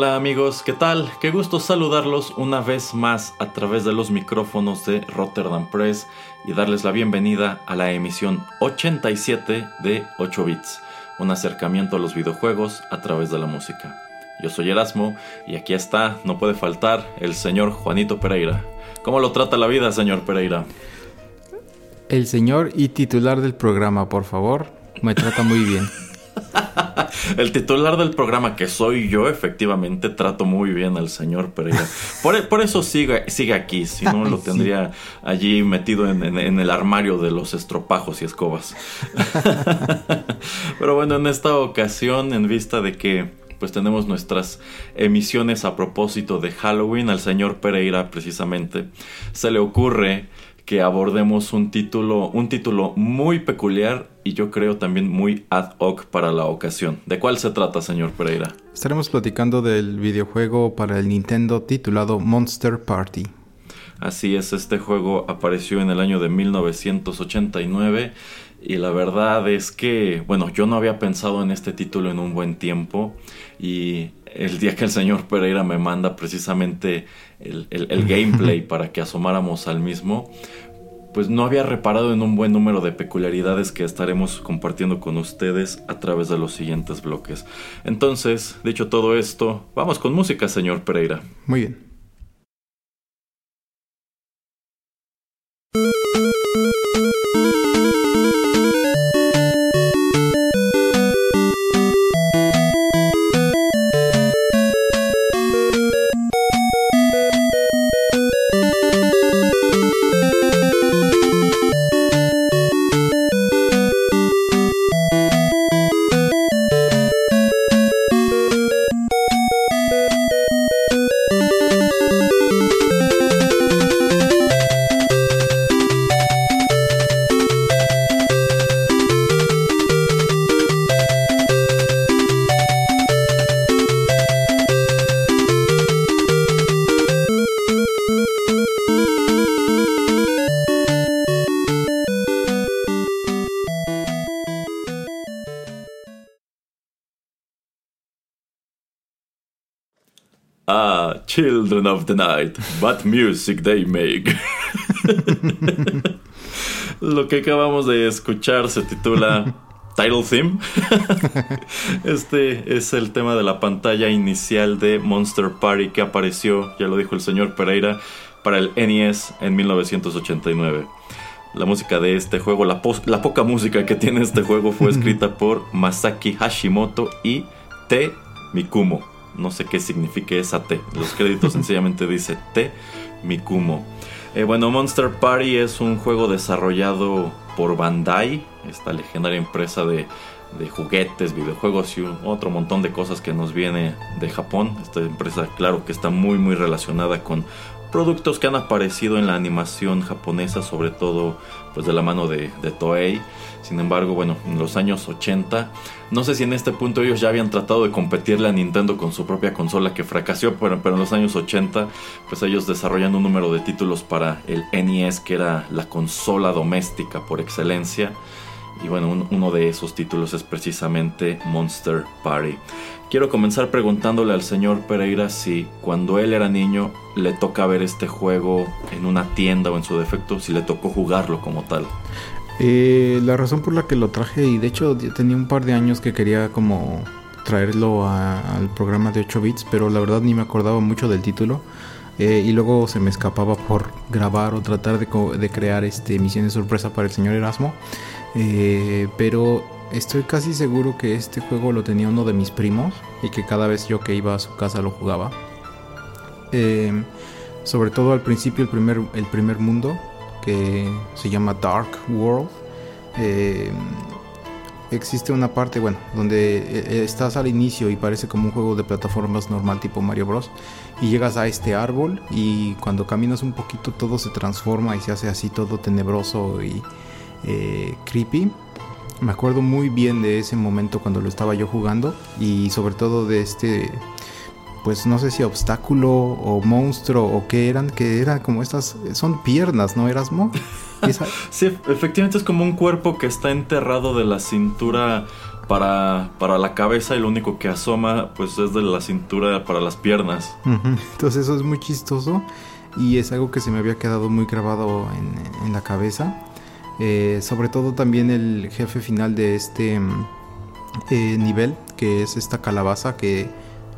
Hola amigos, ¿qué tal? Qué gusto saludarlos una vez más a través de los micrófonos de Rotterdam Press y darles la bienvenida a la emisión 87 de 8 bits, un acercamiento a los videojuegos a través de la música. Yo soy Erasmo y aquí está, no puede faltar, el señor Juanito Pereira. ¿Cómo lo trata la vida, señor Pereira? El señor y titular del programa, por favor, me trata muy bien. el titular del programa, que soy yo, efectivamente trato muy bien al señor Pereira. Por, eso sigue, sigue aquí, si no lo tendría allí metido en, el armario de los estropajos y escobas. Pero bueno, en esta ocasión, en vista de que pues tenemos nuestras emisiones a propósito de Halloween, al señor Pereira precisamente se le ocurre que abordemos un título, un título muy peculiar y yo creo también muy ad hoc para la ocasión. ¿De cuál se trata, señor Pereira? Estaremos platicando del videojuego para el Nintendo titulado Monster Party. Así es, este juego apareció en el año de 1989 y la verdad es que, bueno, yo no había pensado en este título en un buen tiempo y el día que el señor Pereira me manda precisamente el, gameplay para que asomáramos al mismo, pues no había reparado en un buen número de peculiaridades que estaremos compartiendo con ustedes a través de los siguientes bloques. Entonces, dicho todo esto, vamos con música, señor Pereira. Muy bien. Children of the Night, but music they make. Lo que acabamos de escuchar se titula Title Theme. este es el tema de la pantalla inicial de Monster Party que apareció, ya lo dijo el señor Pereira, para el NES en 1989. La música de este juego, la, la poca música que tiene este juego fue escrita por Masaki Hashimoto y T. Mikumo. No sé qué signifique esa T. Los créditos sencillamente dice T Mikumo. Eh, bueno, Monster Party es un juego desarrollado por Bandai, esta legendaria empresa de, de juguetes, videojuegos y otro montón de cosas que nos viene de Japón. Esta empresa, claro que está muy muy relacionada con productos que han aparecido en la animación japonesa, sobre todo pues de la mano de, de, Toei. Sin embargo, bueno, en los años 80, no sé si en este punto ellos ya habían tratado de competirle a Nintendo con su propia consola que fracasó, pero, en los años 80, pues ellos desarrollando un número de títulos para el NES, que era la consola doméstica por excelencia. Y bueno, uno de esos títulos es precisamente Monster Party. Quiero comenzar preguntándole al señor Pereira si cuando él era niño le toca ver este juego en una tienda o en su defecto, si le tocó jugarlo como tal. Eh, la razón por la que lo traje, y de hecho tenía un par de años que quería como traerlo al programa de 8 bits, pero la verdad ni me acordaba mucho del título. Eh, y luego se me escapaba por grabar o tratar de, crear este, misiones sorpresa para el señor Erasmo. Eh, pero estoy casi seguro que este juego lo tenía uno de mis primos y que cada vez yo que iba a su casa lo jugaba. Em, sobre todo al principio el primer, el primer mundo que se llama Dark World. Em, existe una parte, bueno, donde eh, estás al inicio y parece como un juego de plataformas normal tipo Mario Bros. Y llegas a este árbol y cuando caminas un poquito todo se transforma y se hace así todo tenebroso y eh, creepy. Me acuerdo muy bien de ese momento cuando lo estaba yo jugando y sobre todo de este, pues no sé si obstáculo o monstruo o qué eran, que era como estas, son piernas, ¿no, Erasmo? sí, efectivamente es como un cuerpo que está enterrado de la cintura para, para la cabeza y lo único que asoma pues es de la cintura para las piernas. Entonces eso es muy chistoso y es algo que se me había quedado muy grabado en, la cabeza. Eh, sobre todo también el jefe final de este mm, eh, nivel, que es esta calabaza que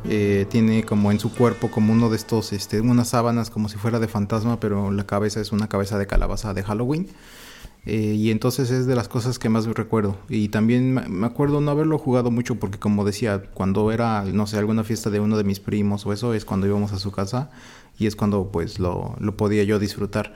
eh, tiene como en su cuerpo como uno de estos, este, unas sábanas como si fuera de fantasma, pero la cabeza es una cabeza de calabaza de Halloween. Eh, y entonces es de las cosas que más recuerdo. Y también me acuerdo no haberlo jugado mucho porque como decía, cuando era, no sé, alguna fiesta de uno de mis primos o eso, es cuando íbamos a su casa y es cuando pues lo, lo podía yo disfrutar.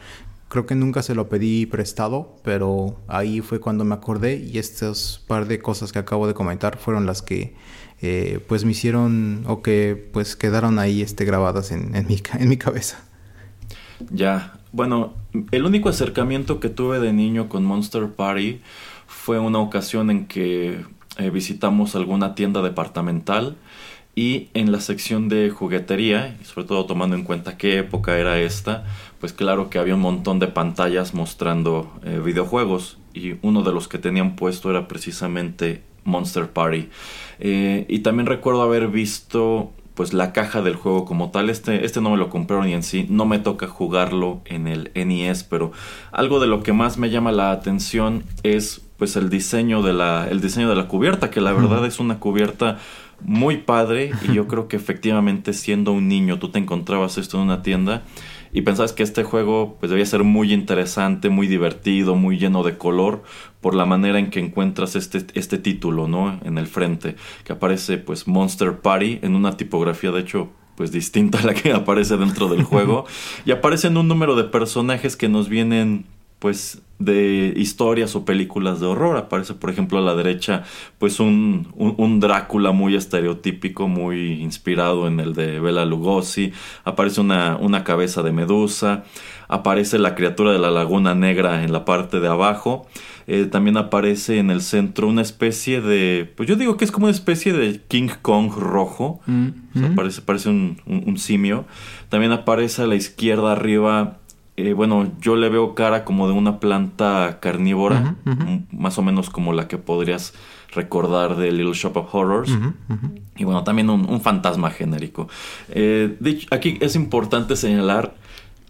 Creo que nunca se lo pedí prestado, pero ahí fue cuando me acordé y estas par de cosas que acabo de comentar fueron las que eh, pues me hicieron o que pues quedaron ahí este, grabadas en, mi, en mi cabeza. Ya, bueno, el único acercamiento que tuve de niño con Monster Party fue una ocasión en que eh, visitamos alguna tienda departamental y en la sección de juguetería, sobre todo tomando en cuenta qué época era esta, pues claro que había un montón de pantallas mostrando eh, videojuegos y uno de los que tenían puesto era precisamente Monster Party. Eh, y también recuerdo haber visto pues la caja del juego como tal. Este, este no me lo compraron y en sí no me toca jugarlo en el NES, pero algo de lo que más me llama la atención es pues el diseño de la, el diseño de la cubierta, que la verdad es una cubierta muy padre y yo creo que efectivamente siendo un niño tú te encontrabas esto en una tienda y pensabas que este juego pues debía ser muy interesante, muy divertido, muy lleno de color por la manera en que encuentras este, este título, ¿no? En el frente, que aparece pues Monster Party en una tipografía de hecho pues distinta a la que aparece dentro del juego y aparecen un número de personajes que nos vienen pues de historias o películas de horror. Aparece, por ejemplo, a la derecha, pues un, un, Drácula muy estereotípico, muy inspirado en el de Bela Lugosi. Aparece una, una, cabeza de medusa. Aparece la criatura de la laguna negra en la parte de abajo. Eh, también aparece en el centro una especie de, pues yo digo que es como una especie de King Kong rojo. Mm, parece, parece un, un simio. También aparece a la izquierda arriba eh, bueno, yo le veo cara como de una planta carnívora, más o menos como la que podrías recordar de Little Shop of Horrors. Y bueno, también un, fantasma genérico. Eh, aquí es importante señalar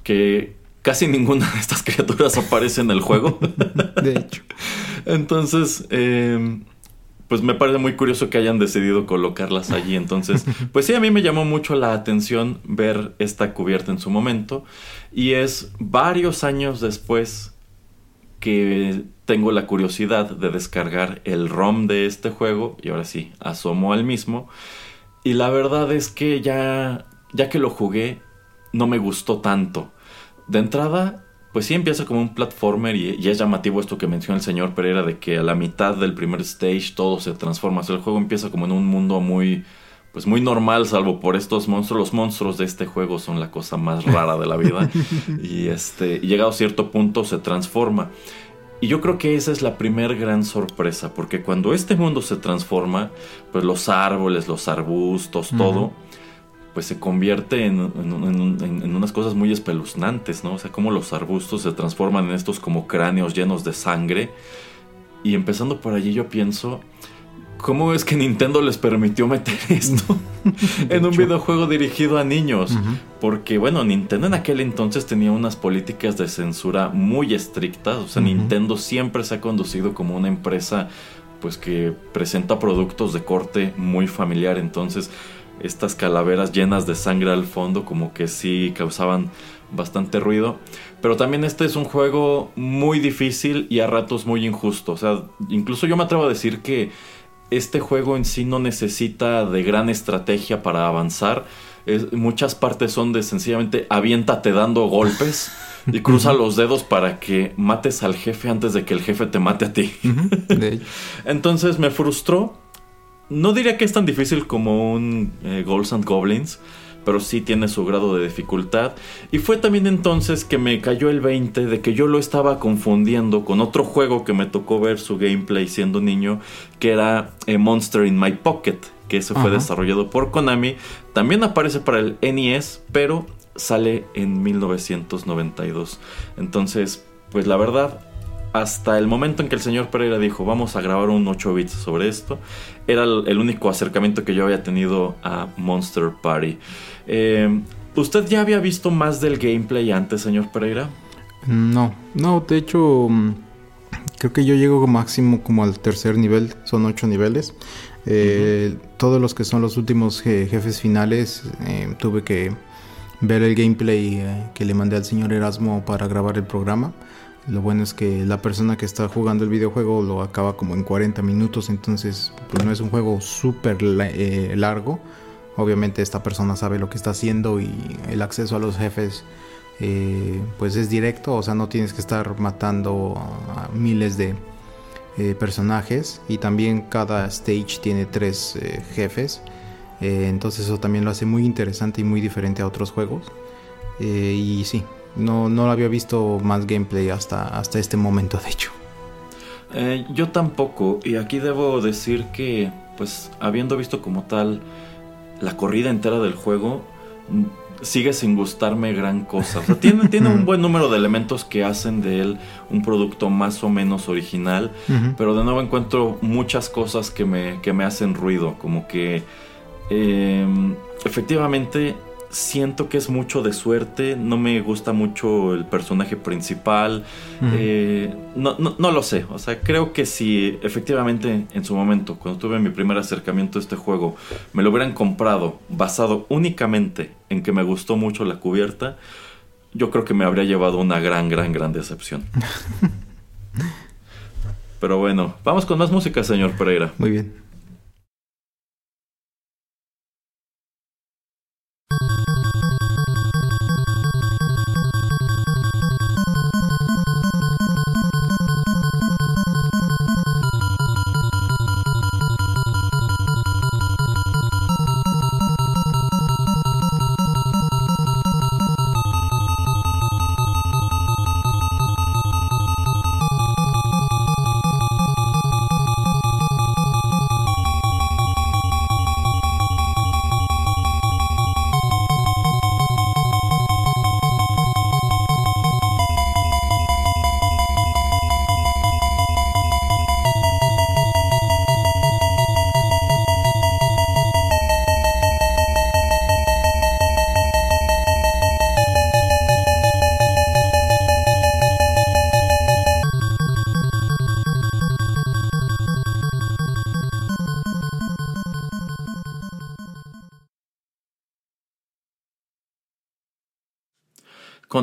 que casi ninguna de estas criaturas aparece en el juego. de hecho. Entonces, eh, pues me parece muy curioso que hayan decidido colocarlas allí. Entonces, pues sí, a mí me llamó mucho la atención ver esta cubierta en su momento. Y es varios años después que tengo la curiosidad de descargar el ROM de este juego. Y ahora sí, asomo al mismo. Y la verdad es que ya, ya que lo jugué, no me gustó tanto. De entrada, pues sí empieza como un platformer y, es llamativo esto que menciona el señor Pereira de que a la mitad del primer stage todo se transforma. O sea, el juego empieza como en un mundo muy, pues muy normal, salvo por estos monstruos. Los monstruos de este juego son la cosa más rara de la vida. y este, llegado a cierto punto se transforma. Y yo creo que esa es la primer gran sorpresa, porque cuando este mundo se transforma, pues los árboles, los arbustos, todo pues se convierte en, unas cosas muy espeluznantes, ¿no? O sea, como los arbustos se transforman en estos como cráneos llenos de sangre. Y empezando por allí yo pienso, ¿cómo es que Nintendo les permitió meter esto en un videojuego dirigido a niños? Porque, bueno, Nintendo en aquel entonces tenía unas políticas de censura muy estrictas. O sea, Nintendo siempre se ha conducido como una empresa pues que presenta productos de corte muy familiar. Entonces, estas calaveras llenas de sangre al fondo como que sí causaban bastante ruido. Pero también este es un juego muy difícil y a ratos muy injusto. O sea, incluso yo me atrevo a decir que este juego en sí no necesita de gran estrategia para avanzar. muchas partes son de sencillamente aviéntate dando golpes y cruza los dedos para que mates al jefe antes de que el jefe te mate a ti. Entonces me frustró. No diría que es tan difícil como un eh, and Goblins, pero sí tiene su grado de dificultad. Y fue también entonces que me cayó el 20 de que yo lo estaba confundiendo con otro juego que me tocó ver su gameplay siendo niño, que era eh, Monster in My Pocket, que ese fue desarrollado por Konami. También aparece para el NES, pero sale en 1992. Entonces, pues la verdad, hasta el momento en que el señor Pereira dijo vamos a grabar un 8 bits sobre esto, era el único acercamiento que yo había tenido a Monster Party. Eh, ¿Usted ya había visto más del gameplay antes, señor Pereira? No, no, de hecho mm, creo que yo llego máximo como al tercer nivel, son ocho niveles. Eh, todos los que son los últimos jefes finales eh, tuve que ver el gameplay que le mandé al señor Erasmo para grabar el programa. Lo bueno es que la persona que está jugando el videojuego lo acaba como en 40 minutos, entonces pues no es un juego súper eh, largo. Obviamente esta persona sabe lo que está haciendo y el acceso a los jefes eh, pues es directo, o sea no tienes que estar matando a miles de eh, personajes y también cada stage tiene tres jefes. entonces eso también lo hace muy interesante y muy diferente a otros juegos. y sí, no, no había visto más gameplay hasta, hasta este momento, de hecho. Eh, yo tampoco, y aquí debo decir que, pues, habiendo visto como tal la corrida entera del juego, mm, sigue sin gustarme gran cosa. O sea, tiene, tiene un buen número de elementos que hacen de él un producto más o menos original, pero de nuevo encuentro muchas cosas que me, que me hacen ruido, como que em, efectivamente siento que es mucho de suerte, no me gusta mucho el personaje principal, eh, no, no, lo sé, o sea, creo que si efectivamente en su momento, cuando tuve mi primer acercamiento a este juego, me lo hubieran comprado basado únicamente en que me gustó mucho la cubierta, yo creo que me habría llevado una gran, gran, gran decepción. Pero bueno, vamos con más música, señor Pereira. Muy bien.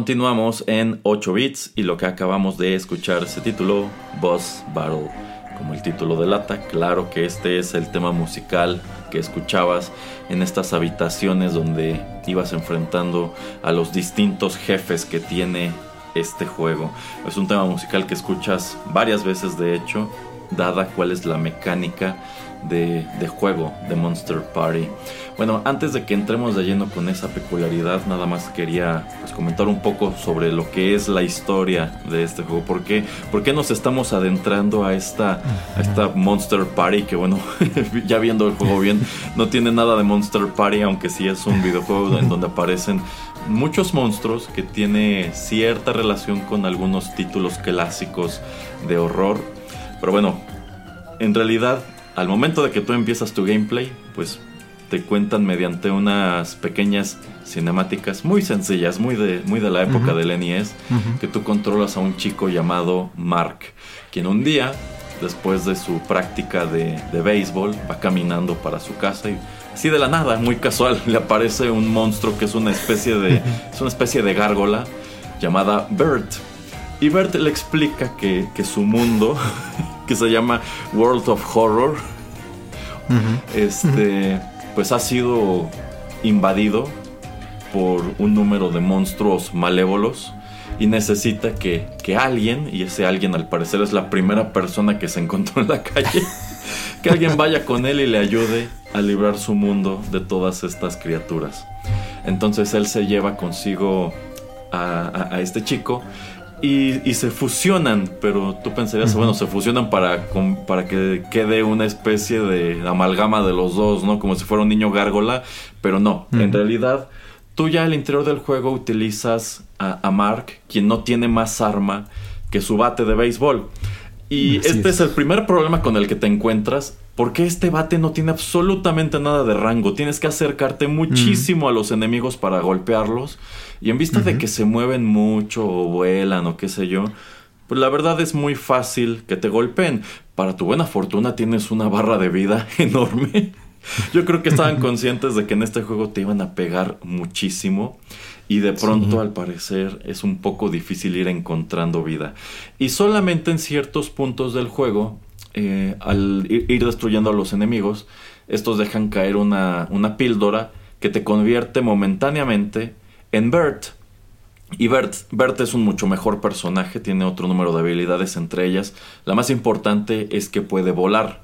Continuamos en 8 bits y lo que acabamos de escuchar se tituló Boss Battle. Como el título delata, claro que este es el tema musical que escuchabas en estas habitaciones donde ibas enfrentando a los distintos jefes que tiene este juego. Es un tema musical que escuchas varias veces de hecho, dada cuál es la mecánica de, juego de Monster Party. Bueno, antes de que entremos de lleno con esa peculiaridad, nada más quería pues, comentar un poco sobre lo que es la historia de este juego. ¿Por qué, por qué nos estamos adentrando a esta, a esta Monster Party? Que bueno, ya viendo el juego bien, no tiene nada de Monster Party, aunque sí es un videojuego en donde aparecen muchos monstruos que tiene cierta relación con algunos títulos clásicos de horror. Pero bueno, en realidad al momento de que tú empiezas tu gameplay, pues te cuentan mediante unas pequeñas cinemáticas muy sencillas, muy de, muy de la época del NES, que tú controlas a un chico llamado Mark, quien un día después de su práctica de, de béisbol, va caminando para su casa y así de la nada, muy casual, le aparece un monstruo que es una especie de, es una especie de gárgola llamada Bert. Y Bert le explica que, que su mundo, que se llama World of Horror, este, pues ha sido invadido por un número de monstruos malévolos y necesita que, que, alguien, y ese alguien al parecer es la primera persona que se encontró en la calle, que alguien vaya con él y le ayude a librar su mundo de todas estas criaturas. Entonces él se lleva consigo a, a, este chico y, y, se fusionan, pero tú pensarías, bueno, se fusionan para, para que quede una especie de amalgama de los dos, ¿no? Como si fuera un niño gárgola, pero no, en realidad tú ya al interior del juego utilizas a, a, Mark, quien no tiene más arma que su bate de béisbol. Y Así este es. es el primer problema con el que te encuentras, porque este bate no tiene absolutamente nada de rango. Tienes que acercarte muchísimo mm. a los enemigos para golpearlos. Y en vista uh -huh. de que se mueven mucho o vuelan o qué sé yo, pues la verdad es muy fácil que te golpeen. Para tu buena fortuna tienes una barra de vida enorme. Yo creo que estaban conscientes de que en este juego te iban a pegar muchísimo y de pronto sí. al parecer es un poco difícil ir encontrando vida. Y solamente en ciertos puntos del juego, eh, al ir destruyendo a los enemigos, estos dejan caer una, una píldora que te convierte momentáneamente en Bert. Y Bert, Bert es un mucho mejor personaje, tiene otro número de habilidades entre ellas. La más importante es que puede volar.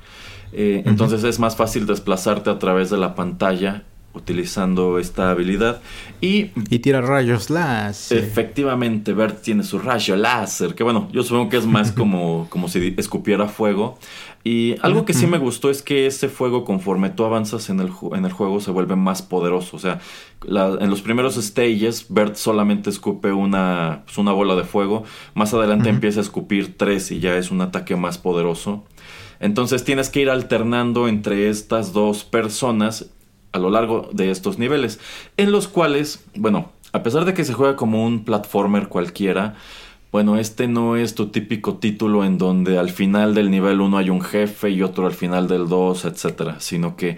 Eh, uh -huh. Entonces es más fácil desplazarte a través de la pantalla utilizando esta habilidad y, y tira rayos láser. Efectivamente, Bert tiene su rayo láser, que bueno, yo supongo que es más como, como si escupiera fuego. Y algo que sí me gustó es que ese fuego, conforme tú avanzas en el, en el juego, se vuelve más poderoso. O sea, la, en los primeros stages, Bert solamente escupe una, pues una bola de fuego. Más adelante uh -huh. empieza a escupir tres y ya es un ataque más poderoso. Entonces tienes que ir alternando entre estas dos personas a lo largo de estos niveles, en los cuales, bueno, a pesar de que se juega como un platformer cualquiera, bueno, este no es tu típico título en donde al final del nivel 1 hay un jefe y otro al final del 2, etc. Sino que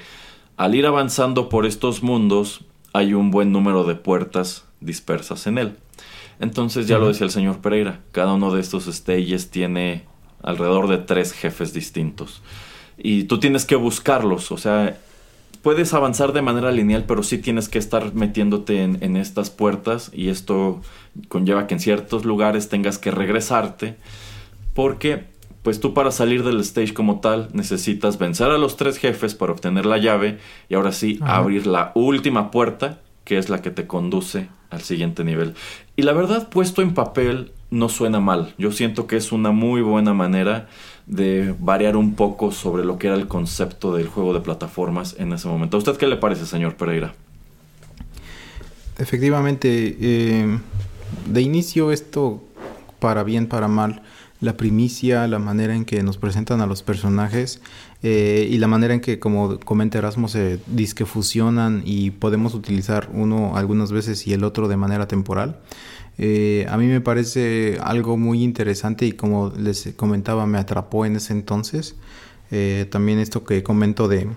al ir avanzando por estos mundos hay un buen número de puertas dispersas en él. Entonces ya lo decía el señor Pereira, cada uno de estos stages tiene alrededor de tres jefes distintos. Y tú tienes que buscarlos, o sea, puedes avanzar de manera lineal, pero sí tienes que estar metiéndote en, en, estas puertas y esto conlleva que en ciertos lugares tengas que regresarte porque pues tú para salir del stage como tal necesitas vencer a los tres jefes para obtener la llave y ahora sí Ajá. abrir la última puerta que es la que te conduce al siguiente nivel. Y la verdad puesto en papel no suena mal. Yo siento que es una muy buena manera de variar un poco sobre lo que era el concepto del juego de plataformas en ese momento. ¿A usted qué le parece, señor Pereira? Efectivamente, eh, de inicio esto, para bien, para mal, la primicia, la manera en que nos presentan a los personajes eh, y la manera en que, como comenta Erasmo, se disque fusionan y podemos utilizar uno algunas veces y el otro de manera temporal. Eh, a mí me parece algo muy interesante y como les comentaba me atrapó en ese entonces. Eh, también esto que comento de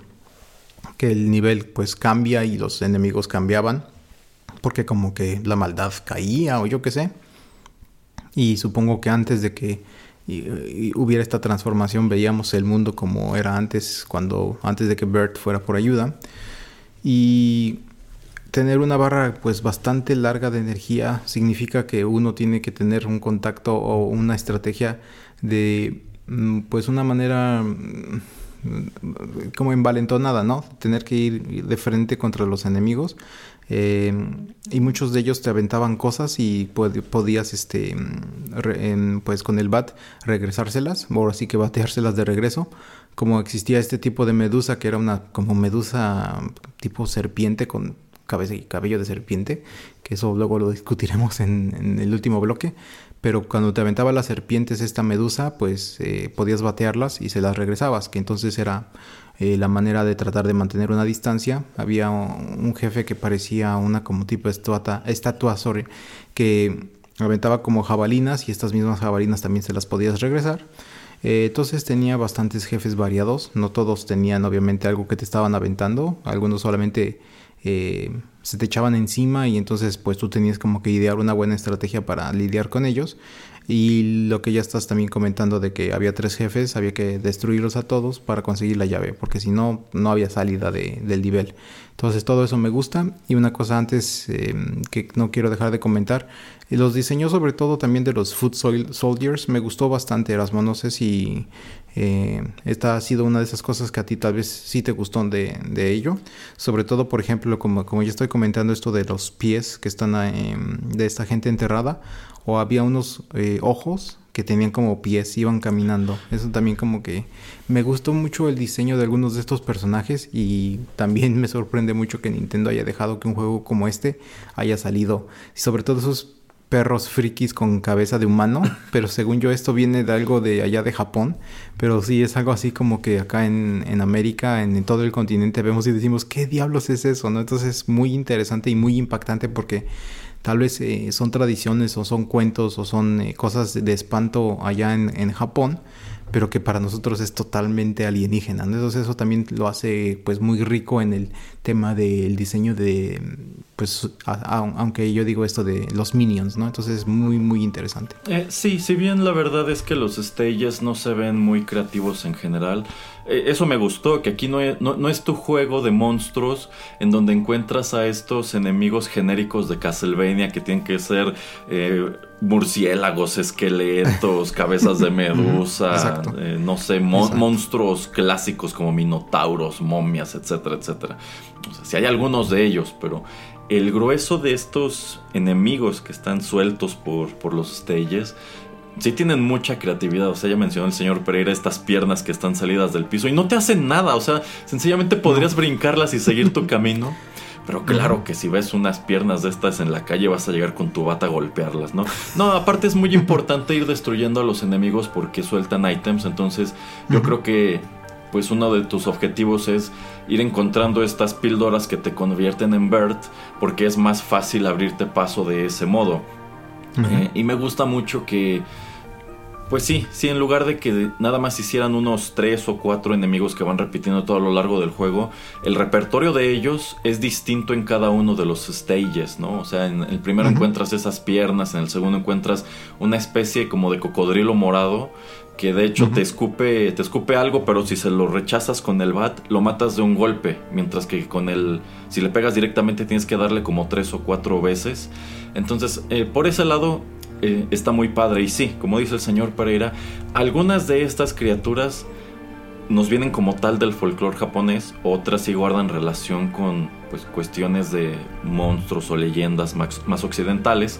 que el nivel pues cambia y los enemigos cambiaban porque como que la maldad caía o yo qué sé. Y supongo que antes de que hubiera esta transformación veíamos el mundo como era antes cuando antes de que Bert fuera por ayuda. Y tener una barra pues bastante larga de energía significa que uno tiene que tener un contacto o una estrategia de mm, pues una manera mm, como envalentonada, ¿no? Tener que ir de frente contra los enemigos eh, y muchos de ellos te aventaban cosas y pod podías este re, en, pues con el bat regresárselas o así que bateárselas de regreso como existía este tipo de medusa que era una como medusa tipo serpiente con cabeza y cabello de serpiente, que eso luego lo discutiremos en, el último bloque, pero cuando te aventaba las serpientes esta medusa, pues eh, podías batearlas y se las regresabas, que entonces era eh, la manera de tratar de mantener una distancia. Había un, jefe que parecía una como tipo estatua, estatua sorry, que aventaba como jabalinas y estas mismas jabalinas también se las podías regresar. Eh, entonces tenía bastantes jefes variados, no todos tenían obviamente algo que te estaban aventando, algunos solamente eh, se te echaban encima y entonces pues tú tenías como que idear una buena estrategia para lidiar con ellos. Y lo que ya estás también comentando de que había tres jefes, había que destruirlos a todos para conseguir la llave, porque si no, no había salida de, del nivel. Entonces todo eso me gusta. Y una cosa antes em, que no quiero dejar de comentar, los diseños sobre todo también de los Foot Soldiers me gustó bastante, Erasmo. No sé eh, esta ha sido una de esas cosas que a ti tal vez sí te gustó de, de ello. Sobre todo, por ejemplo, como, como ya estoy comentando esto de los pies que están em, de esta gente enterrada o había unos eh, ojos que tenían como pies, iban caminando. Eso también como que me gustó mucho el diseño de algunos de estos personajes y también me sorprende mucho que Nintendo haya dejado que un juego como este haya salido. Sobre todo esos perros frikis con cabeza de humano, pero según yo esto viene de algo de allá de Japón, pero sí es algo así como que acá en, en América, en, en, todo el continente vemos y decimos, ¿qué diablos es eso? ¿no? Entonces es muy interesante y muy impactante porque tal vez eh, son tradiciones o son cuentos o son eh, cosas de espanto allá en, en, Japón, pero que para nosotros es totalmente alienígena. Entonces eso también lo hace pues muy rico en el tema del diseño de, pues, aunque yo digo esto de los minions, ¿no? Entonces es muy, muy interesante. Eh, sí, si bien la verdad es que los stages no se ven muy creativos en general, eh, eso me gustó, que aquí no es, no, es, tu juego de monstruos en donde encuentras a estos enemigos genéricos de Castlevania que tienen que ser eh, murciélagos, esqueletos, cabezas de medusa, eh, no sé, monstruos clásicos como minotauros, momias, etcétera, etcétera. O sea, si hay algunos de ellos, pero el grueso de estos enemigos que están sueltos por, por los stages sí tienen mucha creatividad. O sea, ya mencionó el señor Pereira estas piernas que están salidas del piso y no te hacen nada. O sea, sencillamente podrías brincarlas y seguir tu camino. Pero claro que si ves unas piernas de estas en la calle vas a llegar con tu bata a golpearlas, ¿no? No, aparte es muy importante ir destruyendo a los enemigos porque sueltan items. Entonces yo creo que pues uno de tus objetivos es ir encontrando estas píldoras que te convierten en Bird porque es más fácil abrirte paso de ese modo. Eh, y me gusta mucho que pues sí, sí, en lugar de que nada más hicieran unos tres o cuatro enemigos que van repitiendo todo a lo largo del juego, el repertorio de ellos es distinto en cada uno de los stages, ¿no? O sea, en el primero encuentras esas piernas, en el segundo encuentras una especie como de cocodrilo morado que de hecho te escupe te escupe algo, pero si se lo rechazas con el bat, lo matas de un golpe, mientras que con el si le pegas directamente tienes que darle como tres o cuatro veces. Entonces, eh, por ese lado eh, está muy padre. Y sí, como dice el señor Pereira, algunas de estas criaturas nos vienen como tal del folclore japonés, otras sí guardan relación con pues, cuestiones de monstruos o leyendas más, occidentales.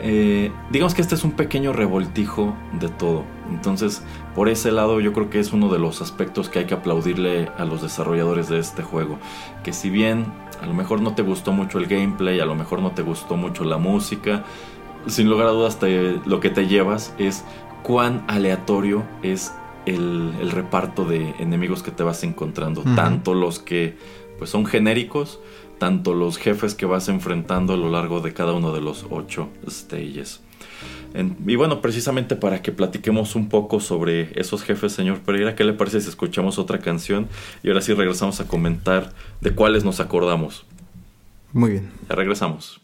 Eh, digamos que este es un pequeño revoltijo de todo. Entonces, por ese lado, yo creo que es uno de los aspectos que hay que aplaudirle a los desarrolladores de este juego. Que si bien a lo mejor no te gustó mucho el gameplay, a lo mejor no te gustó mucho la música, sin lugar a dudas lo que te llevas es cuán aleatorio es el, reparto de enemigos que te vas encontrando. Tanto los que pues son genéricos, tanto los jefes que vas enfrentando a lo largo de cada uno de los ocho stages. y bueno, precisamente para que platiquemos un poco sobre esos jefes, señor Pereira, ¿qué le parece si escuchamos otra canción? Y ahora sí regresamos a comentar de cuáles nos acordamos. Muy bien. Ya regresamos.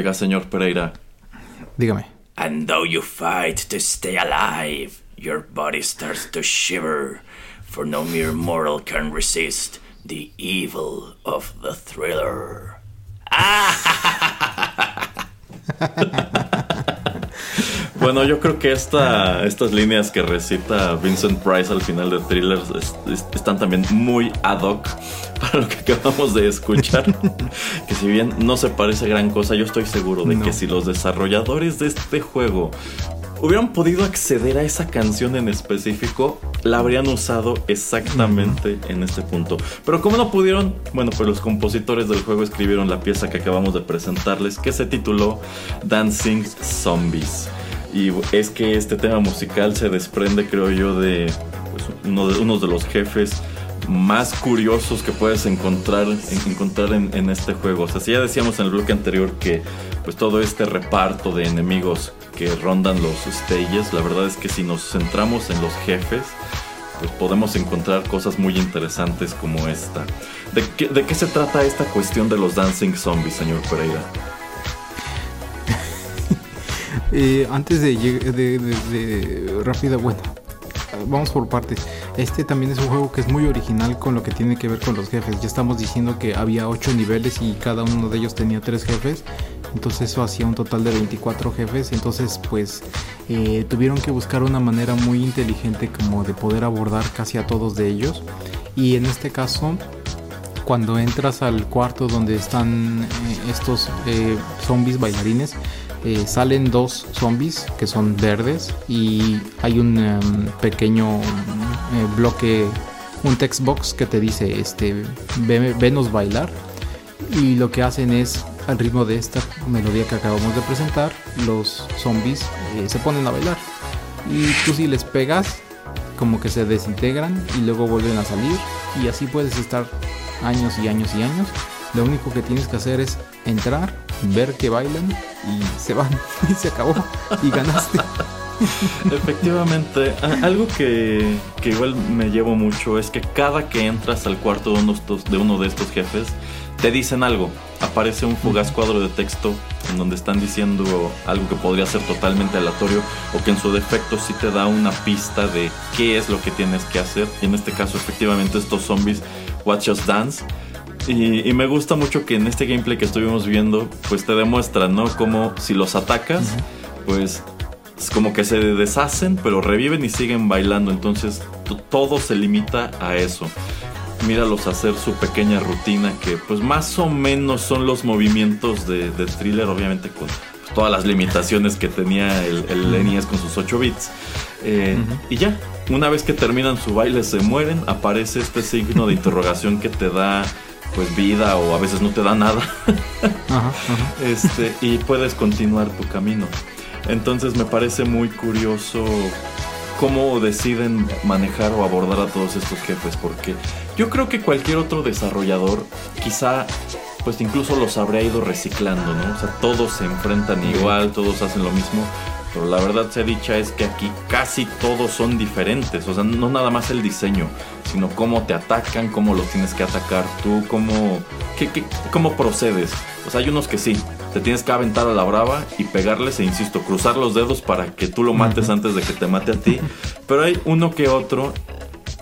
Oiga, señor Pereira. Dígame. And though you fight to stay alive, your body starts to shiver, for no mere mortal can resist the evil of the thriller. Ah! Bueno, yo creo que esta, estas líneas que recita Vincent Price al final de Thriller están también muy ad hoc para lo que acabamos de escuchar. que si bien no se parece gran cosa, yo estoy seguro de que si los desarrolladores de este juego hubieran podido acceder a esa canción en específico, la habrían usado exactamente en este punto. Pero como no pudieron, bueno, pues los compositores del juego escribieron la pieza que acabamos de presentarles, que se tituló Dancing Zombies. Y es que este tema musical se desprende, creo yo, de, pues, uno, de uno de los jefes más curiosos que puedes encontrar, encontrar en, este juego. O sea, si ya decíamos en el bloque anterior que pues todo este reparto de enemigos que rondan los stages, la verdad es que si nos centramos en los jefes, pues podemos encontrar cosas muy interesantes como esta. ¿De qué, de qué se trata esta cuestión de los dancing zombies, señor Pereira? Eh, antes de, de, rápida, bueno, vamos por partes. Este también es un juego que es muy original con lo que tiene que ver con los jefes. Ya estamos diciendo que había 8 niveles y cada uno de ellos tenía 3 jefes. Entonces eso hacía un total de 24 jefes. Entonces pues eh, tuvieron que buscar una manera muy inteligente como de poder abordar casi a todos de ellos. Y en este caso cuando entras al cuarto donde están eh, estos zombies bailarines, eh, salen dos zombies que son verdes y hay un em, pequeño eh, bloque, un text box que te dice, este, venos bailar. Y lo que hacen es, al ritmo de esta melodía que acabamos de presentar, los zombies eh, se ponen a bailar. Y tú si les pegas, como que se desintegran y luego vuelven a salir. Y así puedes estar años y años y años. Lo único que tienes que hacer es entrar, ver que bailan y se van y se acabó y ganaste. Efectivamente, algo que, que, igual me llevo mucho es que cada que entras al cuarto de uno, de uno de estos jefes, te dicen algo. Aparece un fugaz cuadro de texto en donde están diciendo algo que podría ser totalmente aleatorio o que en su defecto sí te da una pista de qué es lo que tienes que hacer. Y en este caso, efectivamente, estos zombies Watch Us Dance y, me gusta mucho que en este gameplay que estuvimos viendo, pues te demuestra, ¿no? Como si los atacas, pues es como que se deshacen, pero reviven y siguen bailando. Entonces todo se limita a eso. Míralos hacer su pequeña rutina que pues más o menos son los movimientos de, thriller, obviamente con pues, todas las limitaciones que tenía el, el NES con sus 8 bits. Eh, y ya, una vez que terminan su baile se mueren, aparece este signo de interrogación que te da pues vida o a veces no te da nada. Este, y puedes continuar tu camino. Entonces me parece muy curioso cómo deciden manejar o abordar a todos estos jefes, porque yo creo que cualquier otro desarrollador quizá pues incluso los habría ido reciclando, ¿no? O sea, todos se enfrentan igual, todos hacen lo mismo, pero la verdad sea dicha es que aquí casi todos son diferentes. O sea, no nada más el diseño, sino cómo te atacan, cómo los tienes que atacar tú, cómo, cómo procedes. O sea, hay unos que sí, te tienes que aventar a la brava y pegarles e insisto, cruzar los dedos para que tú lo mates antes de que te mate a ti. Pero hay uno que otro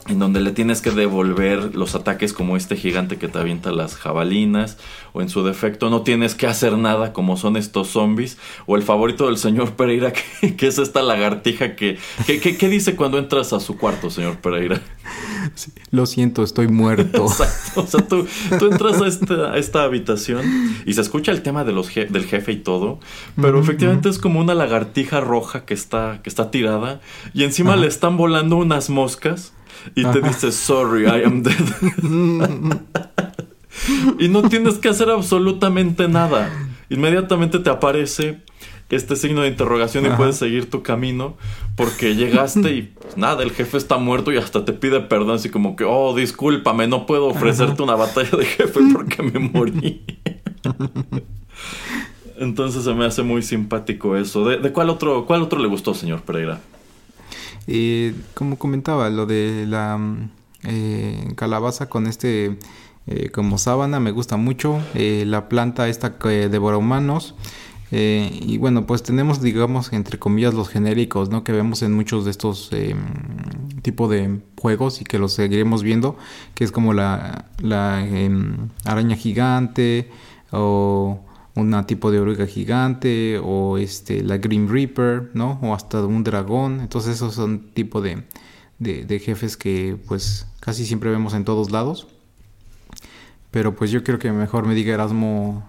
en donde le tienes que devolver los ataques como este gigante que te avienta las jabalinas, o en su defecto no tienes que hacer nada como son estos zombies, o el favorito del señor Pereira, que, es esta lagartija que, ¿Qué dice cuando entras a su cuarto, señor Pereira? lo siento, estoy muerto. Exacto, o sea, tú, entras a esta, habitación y se escucha el tema de los del jefe y todo, pero efectivamente es como una lagartija roja que está, que está tirada, y encima le están volando unas moscas y te dice, sorry, I am dead. y no tienes que hacer absolutamente nada. Inmediatamente te aparece este signo de interrogación y puedes seguir tu camino porque llegaste y pues, nada, el jefe está muerto y hasta te pide perdón, así como que, oh, discúlpame, no puedo ofrecerte una batalla de jefe porque me morí. Entonces se me hace muy simpático eso. ¿De, de cuál, otro, cuál otro le gustó, señor Pereira? Como comentaba, lo de la mm, eh, calabaza con este eh, como sábana, me gusta mucho. Eh, la planta esta que devora humanos. Eh, y bueno, pues tenemos, digamos, entre comillas, los genéricos, ¿no? Que vemos en muchos de estos eh, tipos de juegos y que los seguiremos viendo, que es como la, la em, araña gigante o una tipo de oruga gigante o este la Grim Reaper, ¿no? O hasta un dragón. Entonces esos son tipo de, de, de jefes que pues casi siempre vemos en todos lados. Pero pues yo quiero que mejor me diga Erasmo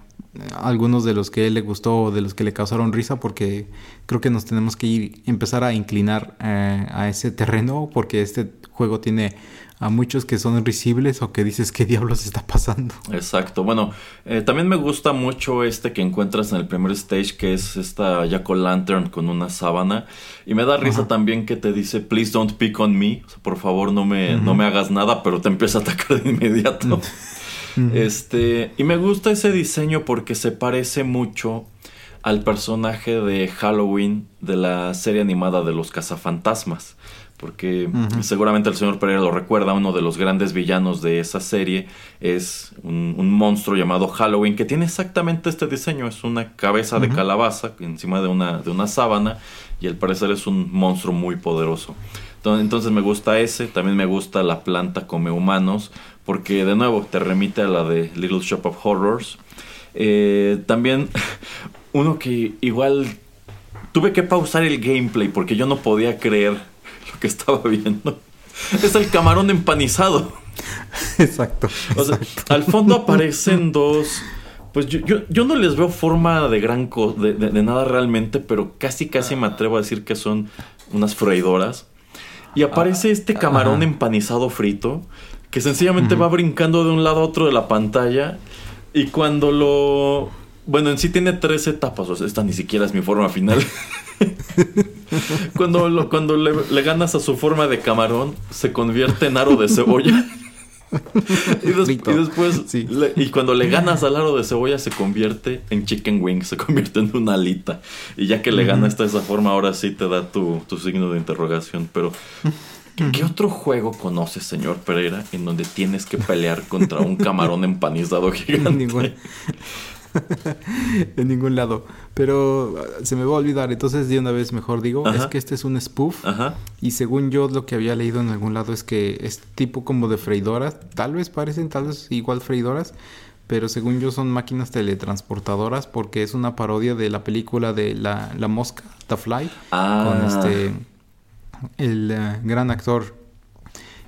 algunos de los que a él le gustó o de los que le causaron risa porque creo que nos tenemos que ir empezar a inclinar eh, a ese terreno porque este juego tiene a muchos que son risibles o que dices qué diablos está pasando. Exacto. Bueno, eh, también me gusta mucho este que encuentras en el primer stage, que es esta Jack o Lantern con una sábana. Y me da risa Ajá. también que te dice, please don't pick on me. O sea, por favor, no me, no me hagas nada, pero te empieza a atacar de inmediato. Este, y me gusta ese diseño porque se parece mucho al personaje de Halloween de la serie animada de los cazafantasmas. Porque seguramente el señor Pereira lo recuerda, uno de los grandes villanos de esa serie es un, un monstruo llamado Halloween que tiene exactamente este diseño. Es una cabeza de calabaza encima de una, de una sábana y al parecer es un monstruo muy poderoso. Entonces, entonces me gusta ese, también me gusta la planta come humanos, porque de nuevo te remite a la de Little Shop of Horrors. Eh, también uno que igual tuve que pausar el gameplay porque yo no podía creer lo que estaba viendo. Es el camarón empanizado. Exacto. O sea, al fondo aparecen dos. Pues yo, yo, yo no les veo forma de gran co de, de- de nada realmente, pero casi casi me atrevo a decir que son unas freidoras. Y aparece este camarón ajá. empanizado frito, que sencillamente va brincando de un lado a otro de la pantalla. Y cuando lo. Bueno, en sí tiene tres etapas, o sea, esta ni siquiera es mi forma final. cuando lo- cuando le, le ganas a su forma de camarón, se convierte en aro de cebolla. y, des- Frito. y después, Sí. le- y cuando le ganas al aro de cebolla, se convierte en chicken wing, se convierte en una alita. Y ya que le Ujú. ganas de esa forma, ahora sí te da tu, tu signo de interrogación. Pero, ¿qué, qué otro juego conoces, señor Pereira, en donde tienes que pelear contra un camarón empanizado gigante? Ningún- en ningún lado. Pero ah, se me va a olvidar. Entonces, de una vez mejor digo, Ajá. es que este es un spoof. Ajá. Y según yo lo que había leído en algún lado es que es tipo como de freidoras. Tal vez parecen tal vez igual freidoras. Pero según yo son máquinas teletransportadoras porque es una parodia de la película de la, la mosca, The Fly. Ah. Con este, el eh, gran actor.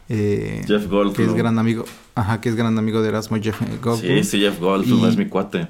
eh, Jeff Goldblum. Que es gran amigo. Ajá, que es gran amigo de Erasmo Jeff Goldblum. Sí, sí, Jeff Goldblum Y- es mi cuate.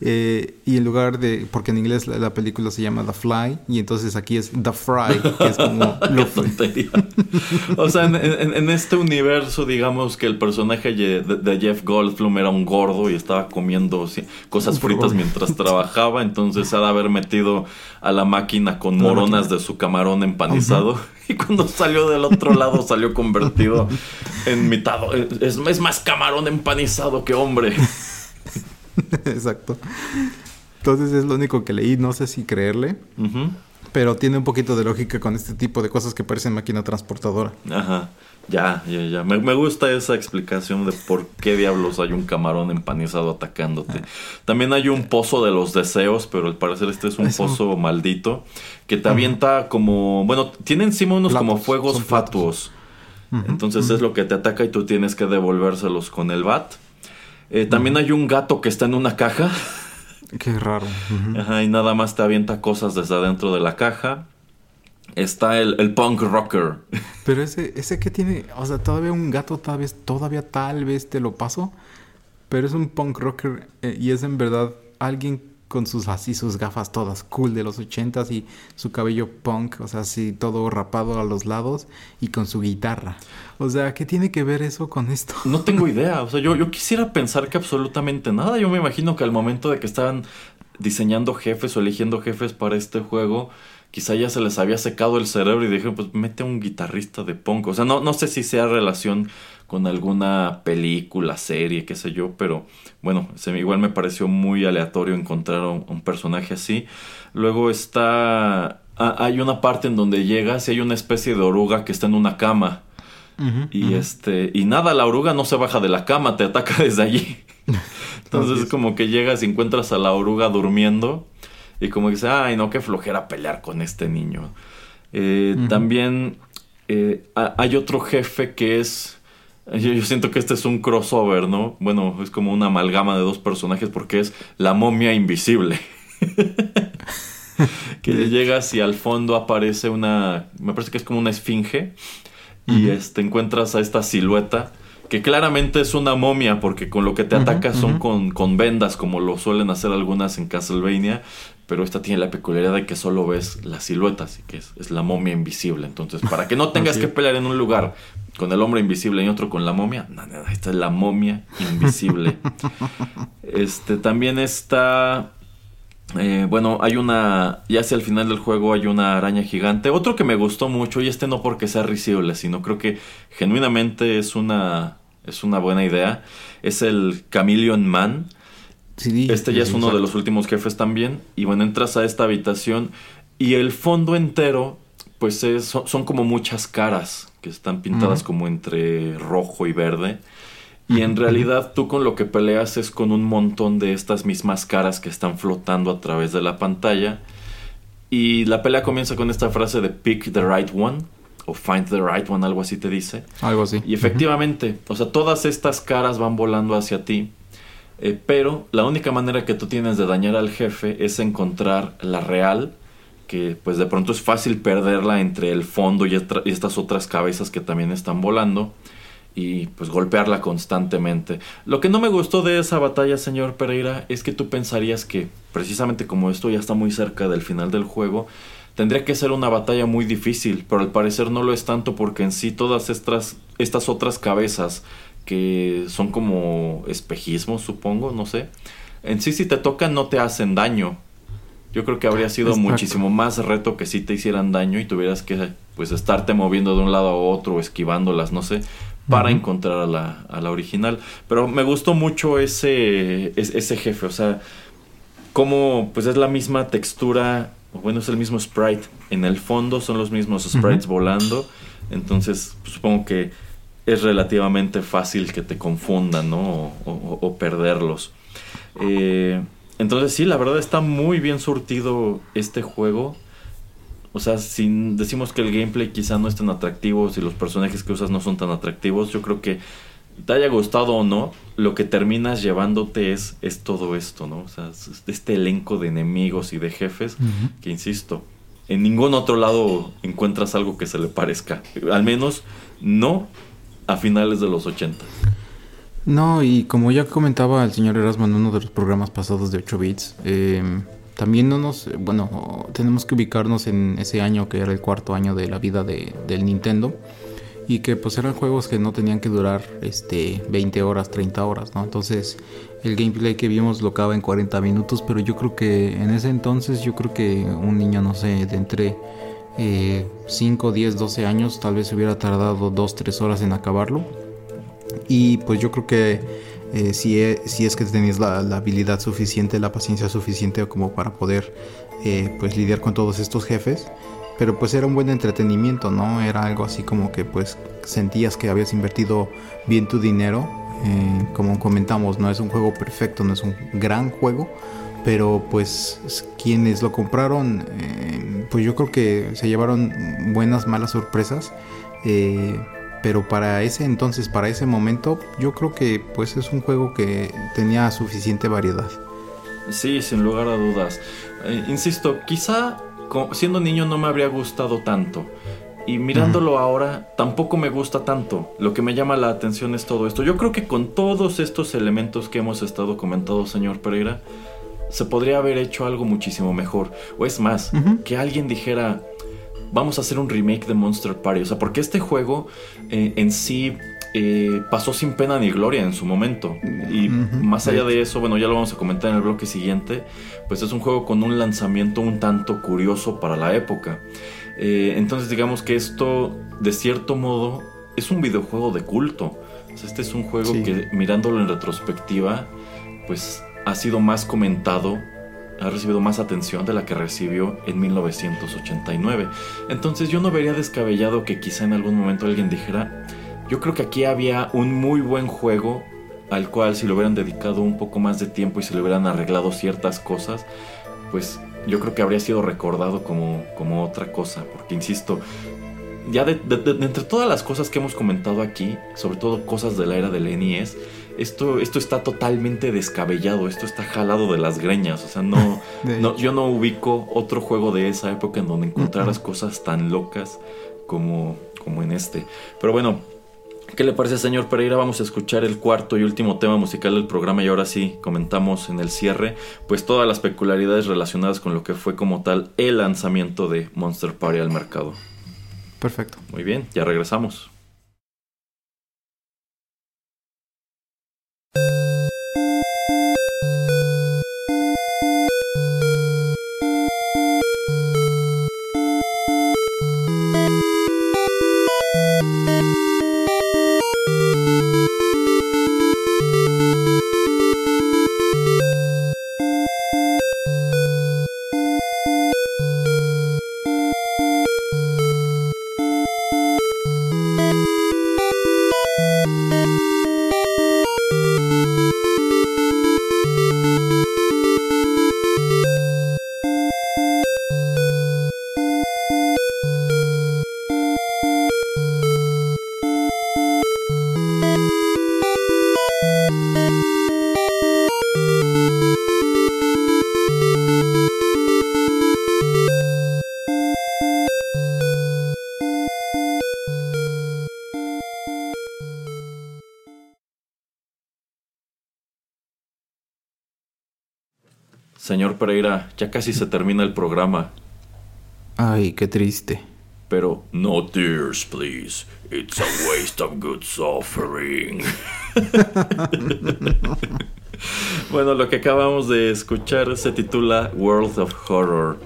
Eh, y en lugar de, porque en inglés la, la película se llama The Fly, y entonces aquí es The Fry, que es como lo tontería. o sea, en, en- en este universo, digamos que el personaje de, de Jeff Goldblum era un gordo y estaba comiendo cosas fritas mientras trabajaba. Entonces de haber metido a la máquina con la moronas máquina. de su camarón empanizado. Y cuando salió del otro lado, salió convertido en mitad. Es, es más camarón empanizado que hombre. Exacto. Entonces es lo único que leí, no sé si creerle, pero tiene un poquito de lógica con este tipo de cosas que parecen máquina transportadora. Ajá. Ya, ya, ya. Me, me gusta esa explicación de por qué diablos hay un camarón empanizado atacándote. También hay un pozo de los deseos, pero al parecer este es un Es un- pozo maldito que te avienta como... Bueno, tiene encima unos como fuegos fatuos. Entonces es lo que te ataca y tú tienes que devolvérselos con el bat. Eh, también hay un gato que está en una caja. Qué raro. Ajá, y nada más te avienta cosas desde adentro de la caja. Está el, el punk rocker. Pero ese, ese que tiene, o sea, todavía un gato tal vez, todavía tal vez te lo paso, pero es un punk rocker eh, y es en verdad alguien con sus así sus gafas todas cool de los ochentas y su cabello punk, o sea, así todo rapado a los lados y con su guitarra. O sea, ¿qué tiene que ver eso con esto? No tengo idea. O sea, yo, yo quisiera pensar que absolutamente nada. Yo me imagino que al momento de que estaban diseñando jefes o eligiendo jefes para este juego, quizá ya se les había secado el cerebro y dijeron, pues mete un guitarrista de punk. O sea, no, no sé si sea relación con alguna película, serie, qué sé yo, pero bueno, se igual me pareció muy aleatorio encontrar un, un personaje así. Luego está... ah, hay una parte en donde llegas y hay una especie de oruga que está en una cama. y este y nada, la oruga no se baja de la cama, te ataca desde allí. Entonces como que llegas y encuentras a la oruga durmiendo y como dices, ay no, qué flojera pelear con este niño. Eh, también eh, hay otro jefe que es... Yo, siento que este es un crossover, ¿no? Bueno, es como una amalgama de dos personajes porque es la momia invisible. que llegas y al fondo aparece una... Me parece que es como una esfinge. Y este, encuentras a esta silueta que claramente es una momia porque con lo que te ataca son con, con, vendas como lo suelen hacer algunas en Castlevania, pero esta tiene la peculiaridad de que solo ves la silueta, así que es, la momia invisible. Entonces, para que no tengas que pelear en un lugar con el hombre invisible y otro con la momia, no, esta es la momia invisible. este también está eh, bueno, hay una. Ya hacia el final del juego hay una araña gigante. Otro que me gustó mucho, y este no porque sea risible, sino creo que genuinamente es una. Es una buena idea. Es el Chameleon Man este ya es uno de los últimos jefes también. Y bueno, entras a esta habitación y el fondo entero, pues es, son, como muchas caras que están pintadas como entre rojo y verde. Y en realidad tú con lo que peleas es con un montón de estas mismas caras que están flotando a través de la pantalla. Y la pelea comienza con esta frase de pick the right one o find the right one, algo así te dice. Algo así. Y efectivamente, o sea, todas estas caras van volando hacia ti eh, pero la única manera que tú tienes de dañar al jefe es encontrar la real, que pues de pronto es fácil perderla entre el fondo y, estas otras cabezas que también están volando y pues golpearla constantemente. Lo que no me gustó de esa batalla, señor Pereira, es que tú pensarías que precisamente como esto ya está muy cerca del final del juego, tendría que ser una batalla muy difícil, pero al parecer no lo es tanto porque en sí todas estas, estas otras cabezas que son como espejismos, supongo, no sé. En sí, si te tocan, no te hacen daño. Yo creo que habría sido muchísimo más reto que si te hicieran daño y tuvieras que, pues, estarte moviendo de un lado a otro, esquivándolas, no sé, para encontrar a la, a la original. Pero me gustó mucho ese, ese jefe, o sea, como, pues, es la misma textura, bueno, es el mismo sprite. En el fondo son los mismos sprites volando. Entonces, pues, supongo que es relativamente fácil que te confundan, ¿no? O, perderlos. Eh, entonces sí, la verdad está muy bien surtido este juego. O sea, si decimos que el gameplay quizá no es tan atractivo, si los personajes que usas no son tan atractivos, yo creo que te haya gustado o no, lo que terminas llevándote es, es todo esto, ¿no? O sea, este elenco de enemigos y de jefes que, insisto, en ningún otro lado encuentras algo que se le parezca. Al menos no a finales de los 80. No, y como ya comentaba el señor Erasmo en uno de los programas pasados de 8 bits, em, también no nos, bueno, tenemos que ubicarnos en ese año que era el cuarto año de la vida de, del Nintendo y que pues eran juegos que no tenían que durar este 20 horas, 30 horas, ¿no? Entonces el gameplay que vimos lo acaba en 40 minutos, pero yo creo que en ese entonces yo creo que un niño, no sé, de entre 5, 10, 12 años, tal vez hubiera tardado 2, 3 horas en acabarlo. Y pues yo creo que eh, si, es, si, es que tenías la, habilidad suficiente, la paciencia suficiente como para poder eh, pues lidiar con todos estos jefes. Pero pues era un buen entretenimiento, ¿no? Era algo así como que pues sentías que habías invertido bien tu dinero. Eh, como comentamos, no es un juego perfecto, no es un gran juego, pero pues quienes lo compraron, eh, pues yo creo que se llevaron buenas, malas sorpresas. Pero para ese entonces, para ese momento, yo creo que pues es un juego que tenía suficiente variedad. Sí, sin lugar a dudas. Eh, insisto, quizá siendo niño no me habría gustado tanto. Y mirándolo ahora, tampoco me gusta tanto. Lo que me llama la atención es todo esto. Yo creo que con todos estos elementos que hemos estado comentando, señor Pereira, se podría haber hecho algo muchísimo mejor. O es más, que alguien dijera, vamos a hacer un remake de Monster Party. O sea, porque este juego eh, en sí eh, pasó sin pena ni gloria en su momento. Y más allá de eso, bueno, ya lo vamos a comentar en el bloque siguiente, pues es un juego con un lanzamiento un tanto curioso para la época. Eh, entonces digamos que esto, de cierto modo, es un videojuego de culto. O sea, este es un juego que mirándolo en retrospectiva, pues ha sido más comentado, ha recibido más atención de la que recibió en 1989. Entonces yo no vería descabellado que quizá en algún momento alguien dijera, yo creo que aquí había un muy buen juego al cual si le hubieran dedicado un poco más de tiempo y se le hubieran arreglado ciertas cosas, pues yo creo que habría sido recordado como, como otra cosa, porque insisto, ya de, entre todas las cosas que hemos comentado aquí, sobre todo cosas de la era del NES, esto, esto está totalmente descabellado, esto está jalado de las greñas, o sea, no, no yo no ubico otro juego de esa época en donde encontraras cosas tan locas como, como en este. Pero bueno, ¿Qué le parece, señor Pereira? Vamos a escuchar el cuarto y último tema musical del programa y ahora sí comentamos en el cierre, pues todas las peculiaridades relacionadas con lo que fue como tal el lanzamiento de Monster Party al mercado. Perfecto. Muy bien, ya regresamos. Señor Pereira, ya casi se termina el programa. Ay, qué triste. Pero no tears, please. It's a waste of good suffering. bueno, lo que acabamos de escuchar se titula World of Horror.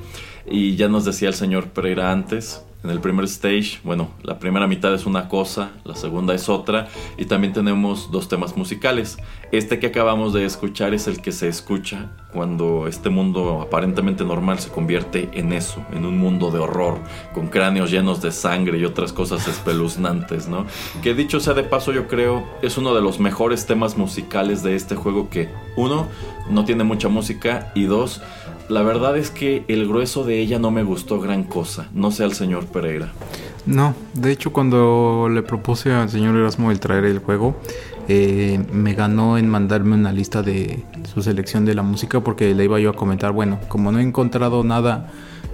Y ya nos decía el señor Pereira antes, en el primer stage, bueno, la primera mitad es una cosa, la segunda es otra, y también tenemos dos temas musicales. Este que acabamos de escuchar es el que se escucha cuando este mundo aparentemente normal se convierte en eso, en un mundo de horror, con cráneos llenos de sangre y otras cosas espeluznantes, ¿no? Que dicho sea de paso, yo creo es uno de los mejores temas musicales de este juego que, uno, no tiene mucha música, y dos, la verdad es que el grueso de ella no me gustó gran cosa, no sé al señor Pereira. No, de hecho cuando le propuse al señor Erasmo el traer el juego, eh, me ganó en mandarme una lista de su selección de la música porque le iba yo a comentar, bueno, como no he encontrado nada